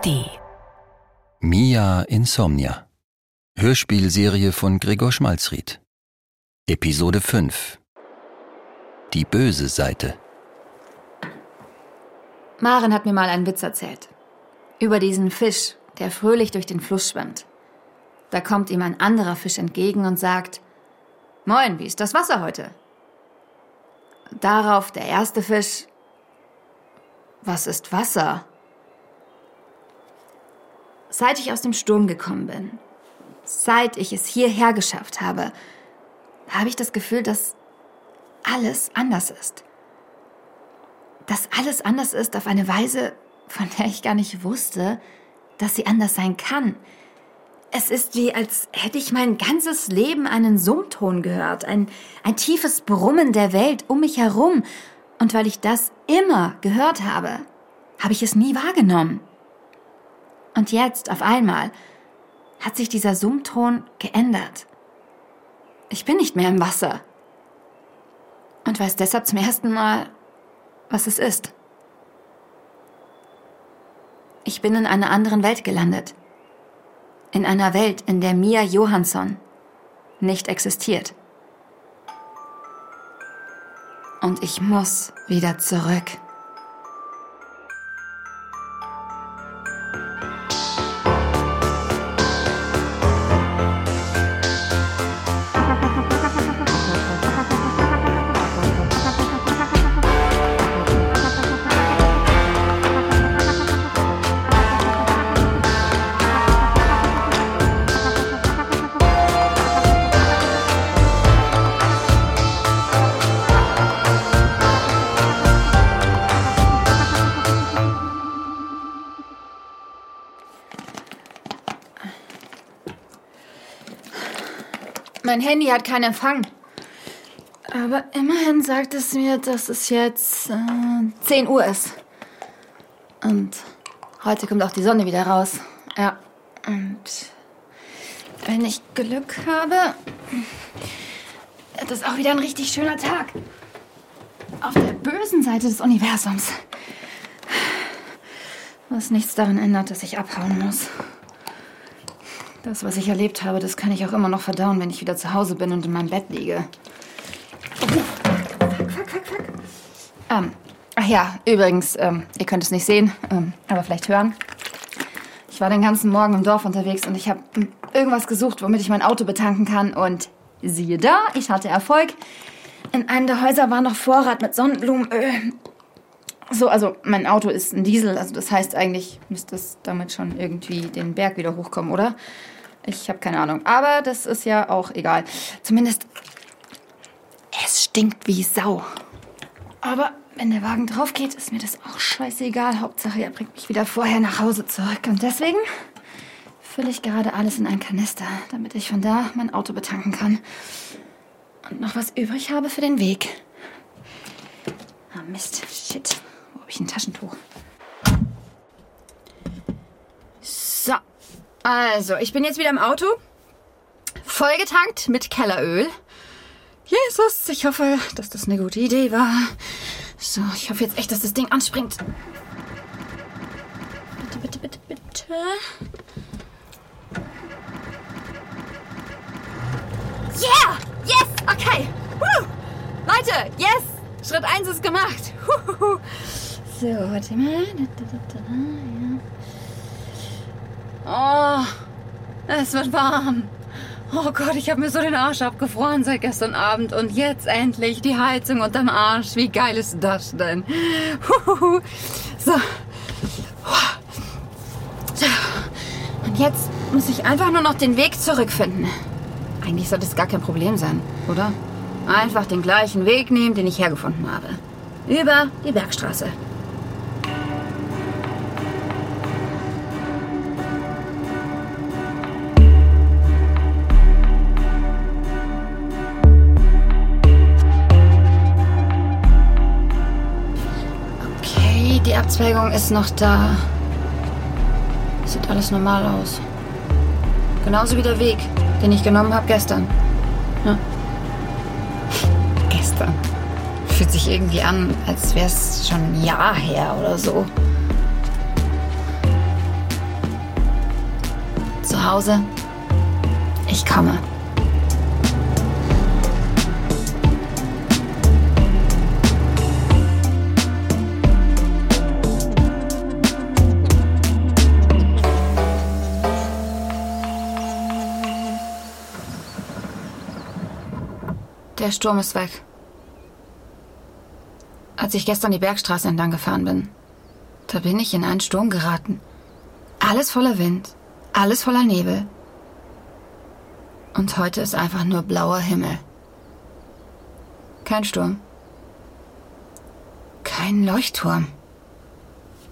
ARD. Mia Insomnia. Hörspielserie von Gregor Schmalzried. Episode 5. Die böse Seite. Maren hat mir mal einen Witz erzählt. Über diesen Fisch, der fröhlich durch den Fluss schwimmt. Da kommt ihm ein anderer Fisch entgegen und sagt, Moin, wie ist das Wasser heute? Darauf der erste Fisch, was ist Wasser? Seit ich aus dem Sturm gekommen bin, seit ich es hierher geschafft habe, habe ich das Gefühl, dass alles anders ist. Dass alles anders ist auf eine Weise, von der ich gar nicht wusste, dass sie anders sein kann. Es ist wie, als hätte ich mein ganzes Leben einen Summton gehört, ein, ein tiefes Brummen der Welt um mich herum. Und weil ich das immer gehört habe, habe ich es nie wahrgenommen. Und jetzt, auf einmal, hat sich dieser Summton geändert. Ich bin nicht mehr im Wasser. Und weiß deshalb zum ersten Mal, was es ist. Ich bin in einer anderen Welt gelandet. In einer Welt, in der Mia Johansson nicht existiert. Und ich muss wieder zurück. Mein Handy hat keinen Empfang. Aber immerhin sagt es mir, dass es jetzt äh, 10 Uhr ist. Und heute kommt auch die Sonne wieder raus. Ja. Und wenn ich Glück habe, wird es auch wieder ein richtig schöner Tag. Auf der bösen Seite des Universums. Was nichts daran ändert, dass ich abhauen muss. Das, was ich erlebt habe, das kann ich auch immer noch verdauen, wenn ich wieder zu Hause bin und in meinem Bett liege. Fuck, fuck, fuck, fuck. Ähm, ach ja, übrigens, ähm, ihr könnt es nicht sehen, ähm, aber vielleicht hören. Ich war den ganzen Morgen im Dorf unterwegs und ich habe irgendwas gesucht, womit ich mein Auto betanken kann. Und siehe da, ich hatte Erfolg. In einem der Häuser war noch Vorrat mit Sonnenblumenöl. So, also mein Auto ist ein Diesel, also das heißt eigentlich müsste es damit schon irgendwie den Berg wieder hochkommen, oder? Ich habe keine Ahnung. Aber das ist ja auch egal. Zumindest, es stinkt wie Sau. Aber wenn der Wagen drauf geht, ist mir das auch scheißegal. Hauptsache, er bringt mich wieder vorher nach Hause zurück. Und deswegen fülle ich gerade alles in einen Kanister, damit ich von da mein Auto betanken kann. Und noch was übrig habe für den Weg. Ah, Mist. Shit. Habe ich ein Taschentuch? So. Also, ich bin jetzt wieder im Auto. Vollgetankt mit Kelleröl. Jesus, ich hoffe, dass das eine gute Idee war. So, ich hoffe jetzt echt, dass das Ding anspringt. Bitte, bitte, bitte, bitte. Yeah! Yes! Okay! Woo! Leute, yes! Schritt 1 ist gemacht. Huhuhu. So, warte mal. Oh, es wird warm. Oh Gott, ich habe mir so den Arsch abgefroren seit gestern Abend und jetzt endlich die Heizung unterm Arsch. Wie geil ist das denn? Huhuhu. So. Und jetzt muss ich einfach nur noch den Weg zurückfinden. Eigentlich sollte es gar kein Problem sein, oder? Einfach den gleichen Weg nehmen, den ich hergefunden habe. Über die Bergstraße. Abzweigung ist noch da. Sieht alles normal aus. Genauso wie der Weg, den ich genommen habe gestern. Ja. Gestern. Fühlt sich irgendwie an, als wäre es schon ein Jahr her oder so. Zu Hause. Ich komme. Der Sturm ist weg. Als ich gestern die Bergstraße entlang gefahren bin, da bin ich in einen Sturm geraten. Alles voller Wind, alles voller Nebel. Und heute ist einfach nur blauer Himmel. Kein Sturm. Kein Leuchtturm.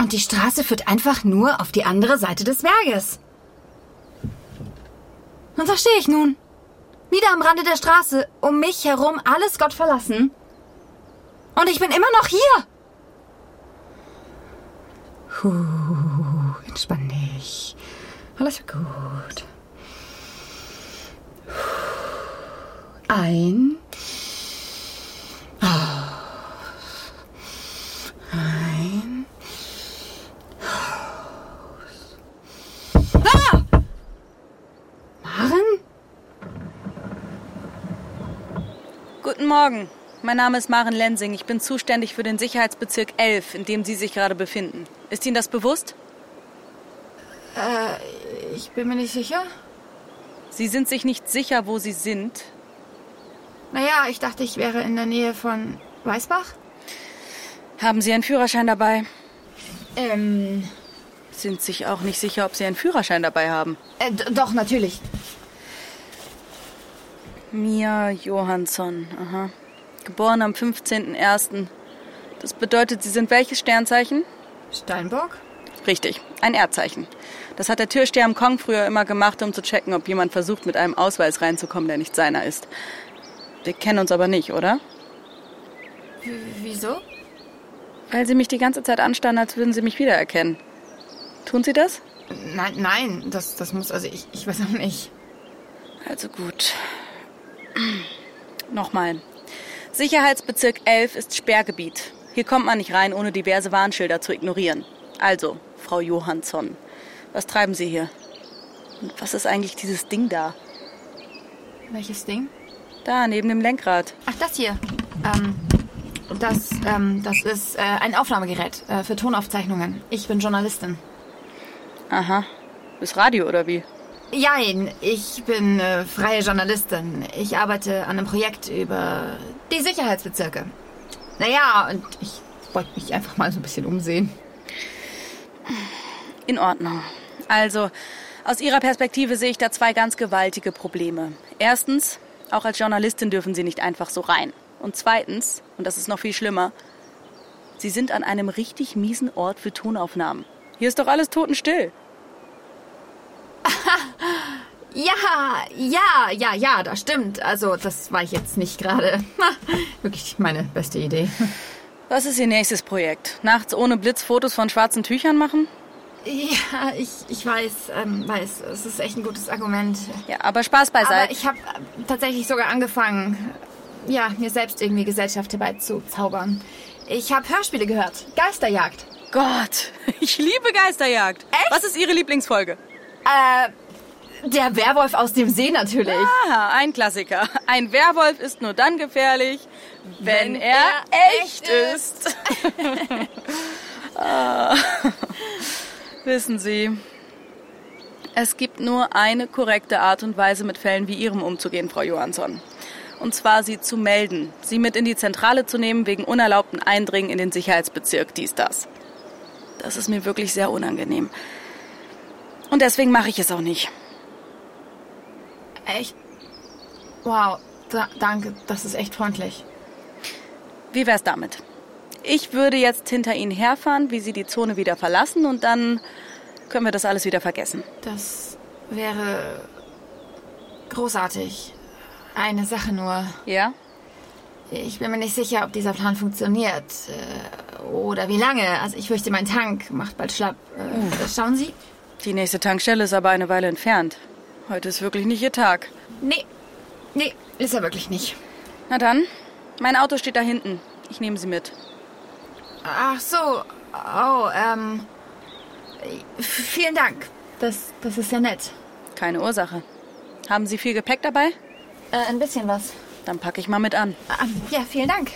Und die Straße führt einfach nur auf die andere Seite des Berges. Und da stehe ich nun. Wieder am Rande der Straße, um mich herum alles Gott verlassen. Und ich bin immer noch hier. Puh, entspann dich. Alles wird gut. Ein. Ein. Ah! Maren? Guten Morgen. Mein Name ist Maren Lensing. Ich bin zuständig für den Sicherheitsbezirk 11, in dem Sie sich gerade befinden. Ist Ihnen das bewusst? Äh, ich bin mir nicht sicher. Sie sind sich nicht sicher, wo Sie sind. Naja, ich dachte, ich wäre in der Nähe von Weißbach. Haben Sie einen Führerschein dabei? Ähm, Sind sich auch nicht sicher, ob Sie einen Führerschein dabei haben. äh, doch, natürlich. Mia Johansson. Aha. Geboren am 15.01. Das bedeutet, Sie sind welches Sternzeichen? Steinbock? Richtig, ein Erdzeichen. Das hat der Türsteher am Kong früher immer gemacht, um zu checken, ob jemand versucht, mit einem Ausweis reinzukommen, der nicht seiner ist. Wir kennen uns aber nicht, oder? W wieso? Weil Sie mich die ganze Zeit anstarren, als würden Sie mich wiedererkennen. Tun Sie das? Nein, nein, das, das muss, also ich, ich weiß auch nicht. Also gut. Nochmal. Sicherheitsbezirk 11 ist Sperrgebiet. Hier kommt man nicht rein, ohne diverse Warnschilder zu ignorieren. Also, Frau Johansson, was treiben Sie hier? Und was ist eigentlich dieses Ding da? Welches Ding? Da, neben dem Lenkrad. Ach, das hier. Ähm, das, ähm, das ist äh, ein Aufnahmegerät äh, für Tonaufzeichnungen. Ich bin Journalistin. Aha. Ist Radio oder wie? Jein, ich bin äh, freie Journalistin. Ich arbeite an einem Projekt über die Sicherheitsbezirke. Naja, und ich wollte mich einfach mal so ein bisschen umsehen. In Ordnung. Also, aus Ihrer Perspektive sehe ich da zwei ganz gewaltige Probleme. Erstens, auch als Journalistin dürfen Sie nicht einfach so rein. Und zweitens, und das ist noch viel schlimmer, Sie sind an einem richtig miesen Ort für Tonaufnahmen. Hier ist doch alles totenstill. Ja, ja, ja, ja, das stimmt. Also, das war ich jetzt nicht gerade. Wirklich meine beste Idee. Was ist Ihr nächstes Projekt? Nachts ohne Blitz Fotos von schwarzen Tüchern machen? Ja, ich, ich weiß, ähm, weiß, es ist echt ein gutes Argument. Ja, aber Spaß Aber beiseite. ich habe tatsächlich sogar angefangen, ja, mir selbst irgendwie Gesellschaft herbeizuzaubern. Ich habe Hörspiele gehört. Geisterjagd. Gott, ich liebe Geisterjagd. Echt? Was ist Ihre Lieblingsfolge? Äh, der Werwolf aus dem See natürlich. Ah, ein Klassiker. Ein Werwolf ist nur dann gefährlich, wenn, Wenn er, er echt ist. ah. Wissen Sie, es gibt nur eine korrekte Art und Weise, mit Fällen wie Ihrem umzugehen, Frau Johansson. Und zwar sie zu melden, sie mit in die Zentrale zu nehmen wegen unerlaubten Eindringen in den Sicherheitsbezirk, dies, das. Das ist mir wirklich sehr unangenehm. Und deswegen mache ich es auch nicht. Echt? Wow, da, danke, das ist echt freundlich. Wie wär's damit? Ich würde jetzt hinter Ihnen herfahren, wie Sie die Zone wieder verlassen und dann können wir das alles wieder vergessen. Das wäre großartig. Eine Sache nur. Ja? Ich bin mir nicht sicher, ob dieser Plan funktioniert. Äh, oder wie lange. Also ich fürchte, mein Tank macht bald schlapp. Äh, schauen Sie? Die nächste Tankstelle ist aber eine Weile entfernt. Heute ist wirklich nicht Ihr Tag. Nee. Nee, ist er wirklich nicht. Na dann, mein Auto steht da hinten. Ich nehme Sie mit. Ach so. Oh, ähm. Vielen Dank. Das, das ist ja nett. Keine Ursache. Haben Sie viel Gepäck dabei? Äh, ein bisschen was. Dann packe ich mal mit an. Ah, ja, vielen Dank.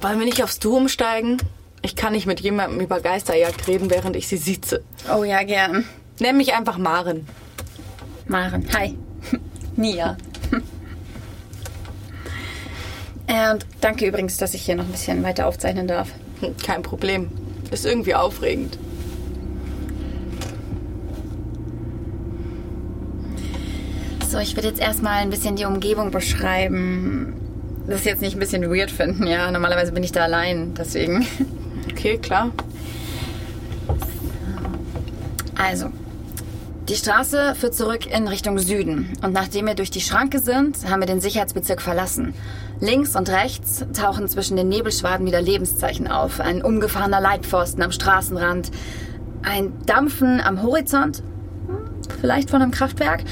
Wollen wir nicht aufs Du umsteigen? Ich kann nicht mit jemandem über Geisterjagd reden, während ich sie sitze. Oh ja, gern. Nenn mich einfach Maren. Maren. Hi. Nia. Äh, und danke übrigens, dass ich hier noch ein bisschen weiter aufzeichnen darf. Kein Problem. Ist irgendwie aufregend. So, ich würde jetzt erstmal ein bisschen die Umgebung beschreiben. Das jetzt nicht ein bisschen weird finden, ja. Normalerweise bin ich da allein, deswegen. Okay, klar. Also, die Straße führt zurück in Richtung Süden. Und nachdem wir durch die Schranke sind, haben wir den Sicherheitsbezirk verlassen. Links und rechts tauchen zwischen den Nebelschwaden wieder Lebenszeichen auf. Ein umgefahrener Leitpfosten am Straßenrand. Ein Dampfen am Horizont. Vielleicht von einem Kraftwerk.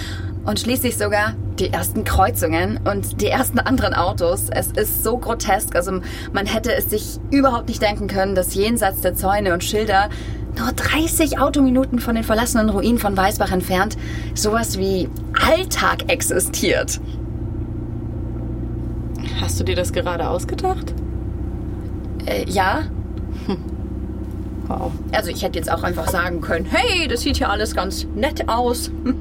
Und schließlich sogar die ersten Kreuzungen und die ersten anderen Autos. Es ist so grotesk. Also man hätte es sich überhaupt nicht denken können, dass jenseits der Zäune und Schilder nur 30 Autominuten von den verlassenen Ruinen von Weißbach entfernt sowas wie Alltag existiert. Hast du dir das gerade ausgedacht? Äh, ja, Wow. also ich hätte jetzt auch einfach sagen können, hey, das sieht hier alles ganz nett aus. ähm,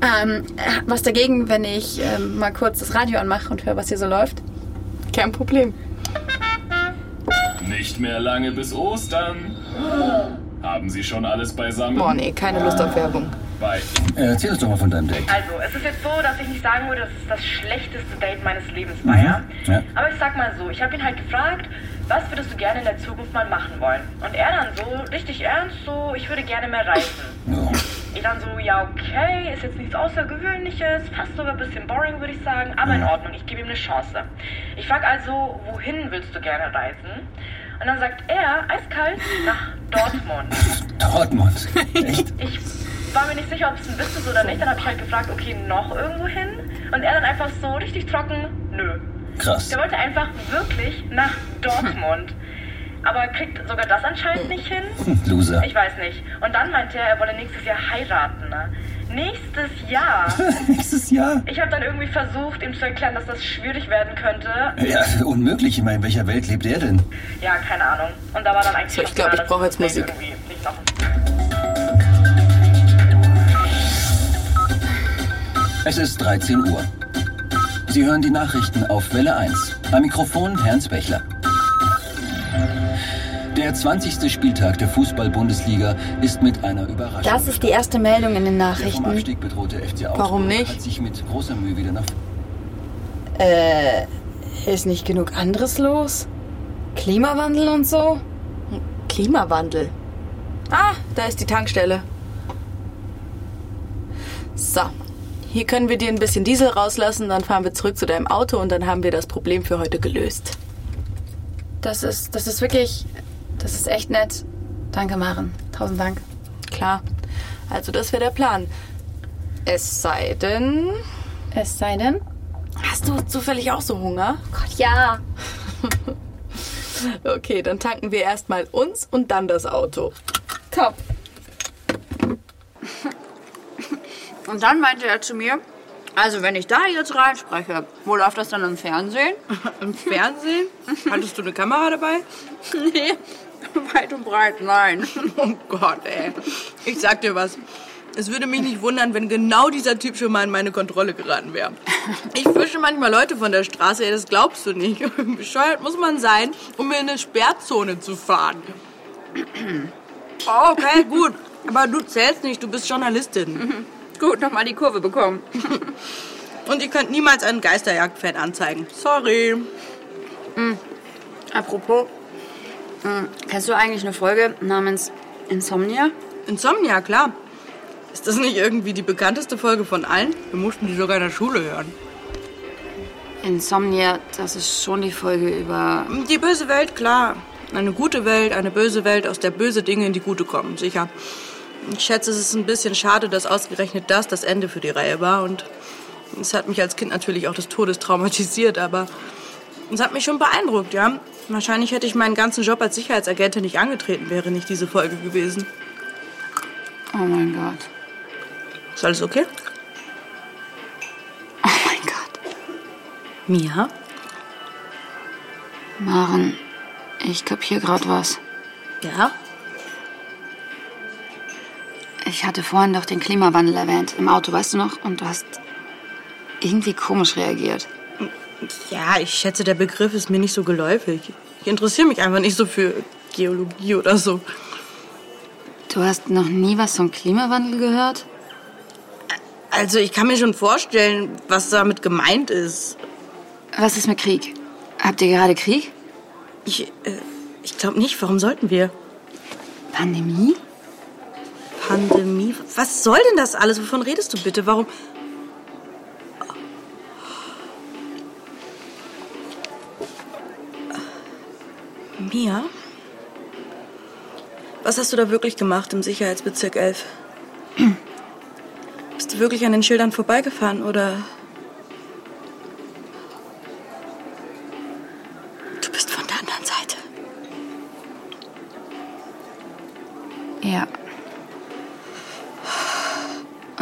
äh, was dagegen, wenn ich ähm, mal kurz das Radio anmache und höre, was hier so läuft? Kein Problem. Nicht mehr lange bis Ostern. Haben Sie schon alles beisammen? Boah, nee, keine Lust auf Werbung. Bei Erzähl uns doch mal von deinem Date. Also, es ist jetzt so, dass ich nicht sagen würde, dass es das schlechteste Date meines Lebens war, ja? Ja. Aber ich sag mal so, ich habe ihn halt gefragt, was würdest du gerne in der Zukunft mal machen wollen? Und er dann so, richtig ernst, so, ich würde gerne mehr reisen. Ja. Ich dann so, ja okay, ist jetzt nichts Außergewöhnliches, fast sogar ein bisschen boring, würde ich sagen, aber in Ordnung, ich gebe ihm eine Chance. Ich frage also, wohin willst du gerne reisen? Und dann sagt er, eiskalt, nach Dortmund. Dortmund. Echt? Ich war mir nicht sicher, ob es ein Witz ist oder nicht. Dann habe ich halt gefragt, okay, noch irgendwo hin? Und er dann einfach so richtig trocken, nö. Krass. Der wollte einfach wirklich nach Dortmund. Aber kriegt sogar das anscheinend nicht hin? Loser. Ich weiß nicht. Und dann meinte er, er wolle nächstes Jahr heiraten. Ne? Nächstes Jahr? Nächstes Jahr? Ich habe dann irgendwie versucht, ihm zu erklären, dass das schwierig werden könnte. Ja, unmöglich. Ich meine, in welcher Welt lebt er denn? Ja, keine Ahnung. Und da war dann eigentlich So, ich schon glaub, klar, ich brauche jetzt Musik. irgendwie nicht noch Es ist 13 Uhr. Sie hören die Nachrichten auf Welle 1. Am Mikrofon Ernst Bechler. Der 20. Spieltag der Fußball-Bundesliga ist mit einer Überraschung. Das ist die erste Meldung in den Nachrichten. Warum nicht? hat sich mit großer Mühe wieder nach Äh, ist nicht genug anderes los? Klimawandel und so? Klimawandel. Ah, da ist die Tankstelle. So, hier können wir dir ein bisschen Diesel rauslassen, dann fahren wir zurück zu deinem Auto und dann haben wir das Problem für heute gelöst. Das ist, das ist wirklich, das ist echt nett. Danke, Maren. Tausend Dank. Klar. Also das wäre der Plan. Es sei denn, Es sei denn? hast du zufällig auch so Hunger? Gott, ja. Okay, dann tanken wir erstmal uns und dann das Auto. Top. Und dann meinte er zu mir, also wenn ich da jetzt reinspreche, wo läuft das dann im Fernsehen? Im Fernsehen? Hattest du eine Kamera dabei? nee, weit und breit, nein. Oh Gott, ey. Ich sag dir was. Es würde mich nicht wundern, wenn genau dieser Typ schon mal in meine Kontrolle geraten wäre. Ich fische manchmal Leute von der Straße, ey, das glaubst du nicht. Bescheuert muss man sein, um in eine Sperrzone zu fahren. Oh, okay, gut. Aber du zählst nicht, du bist Journalistin. Gut, nochmal die Kurve bekommen. Und ihr könnt niemals einen Geisterjagd-Fan anzeigen. Sorry. Apropos, mh, kennst du eigentlich eine Folge namens Insomnia? Insomnia, klar. Ist das nicht irgendwie die bekannteste Folge von allen? Wir mussten die sogar in der Schule hören. Insomnia, das ist schon die Folge über... Die böse Welt, klar. Eine gute Welt, eine böse Welt, aus der böse Dinge in die gute kommen, sicher. Ich schätze, es ist ein bisschen schade, dass ausgerechnet das das Ende für die Reihe war. Und es hat mich als Kind natürlich auch des Todes traumatisiert, aber Das hat mich schon beeindruckt, ja. Wahrscheinlich hätte ich meinen ganzen Job als Sicherheitsagentin nicht angetreten, wäre nicht diese Folge gewesen. Oh mein Gott. Ist alles okay? Oh mein Gott. Mia? Maren, ich kapier grad was. Ja? Ich hatte vorhin doch den Klimawandel erwähnt im Auto, weißt du noch? Und du hast irgendwie komisch reagiert. Ja, ich schätze, der Begriff ist mir nicht so geläufig. Ich interessiere mich einfach nicht so für Geologie oder so. Du hast noch nie was vom Klimawandel gehört? Also, ich kann mir schon vorstellen, was damit gemeint ist. Was ist mit Krieg? Habt ihr gerade Krieg? Ich, äh, ich glaube nicht. Warum sollten wir? Pandemie? Pandemie? Was soll denn das alles? Wovon redest du bitte? Warum? Mia? Was hast du da wirklich gemacht im Sicherheitsbezirk 11? Bist du wirklich an den Schildern vorbeigefahren oder...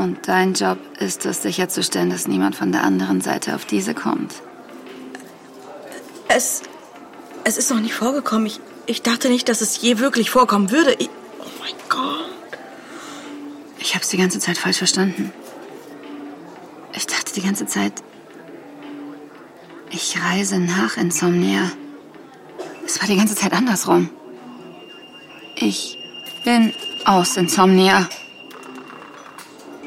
Und dein Job ist es, sicherzustellen, dass niemand von der anderen Seite auf diese kommt. Es, es ist noch nicht vorgekommen. Ich, ich dachte nicht, dass es je wirklich vorkommen würde. Ich, oh mein Gott. Ich hab's die ganze Zeit falsch verstanden. Ich dachte die ganze Zeit, ich reise nach Insomnia. Es war die ganze Zeit andersrum. Ich bin aus Insomnia.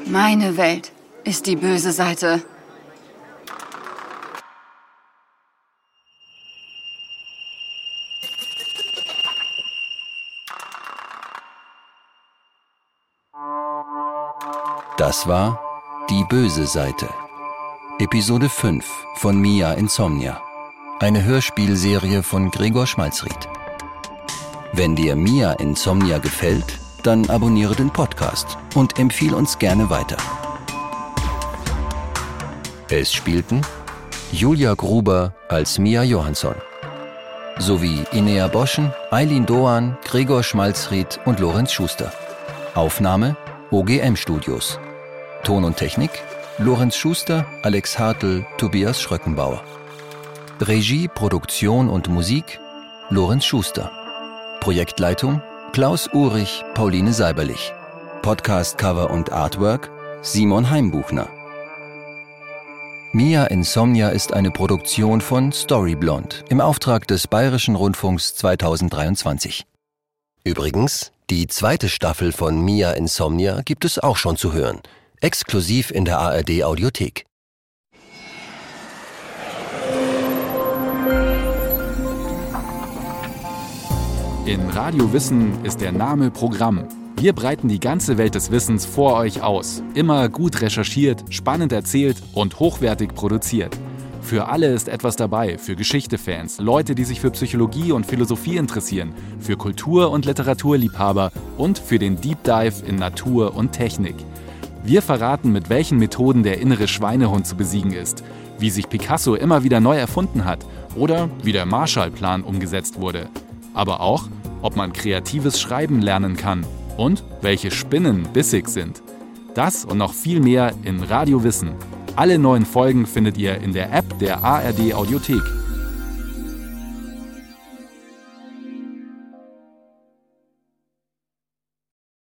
Meine Welt ist die böse Seite. Das war Die böse Seite. Episode 5 von Mia Insomnia. Eine Hörspielserie von Gregor Schmalzried. Wenn dir Mia Insomnia gefällt, dann abonniere den Podcast und empfiehl uns gerne weiter. Es spielten Julia Gruber als Mia Johansson sowie Inea Boschen, Eileen Doan, Gregor Schmalzried und Lorenz Schuster. Aufnahme OGM Studios. Ton und Technik Lorenz Schuster, Alex Hartl, Tobias Schröckenbauer. Regie, Produktion und Musik Lorenz Schuster. Projektleitung Klaus Urich, Pauline Seiberlich. Podcast-Cover und Artwork Simon Heimbuchner. Mia Insomnia ist eine Produktion von Storyblond im Auftrag des Bayerischen Rundfunks 2023. Übrigens, die zweite Staffel von Mia Insomnia gibt es auch schon zu hören, exklusiv in der ARD Audiothek. In Radio Wissen ist der Name Programm. Wir breiten die ganze Welt des Wissens vor euch aus. Immer gut recherchiert, spannend erzählt und hochwertig produziert. Für alle ist etwas dabei, für Geschichtefans, Leute, die sich für Psychologie und Philosophie interessieren, für Kultur- und Literaturliebhaber und für den Deep Dive in Natur und Technik. Wir verraten, mit welchen Methoden der innere Schweinehund zu besiegen ist, wie sich Picasso immer wieder neu erfunden hat oder wie der Marshallplan umgesetzt wurde. Aber auch, ob man kreatives Schreiben lernen kann und welche Spinnen bissig sind. Das und noch viel mehr in Radio Wissen. Alle neuen Folgen findet ihr in der App der ARD Audiothek.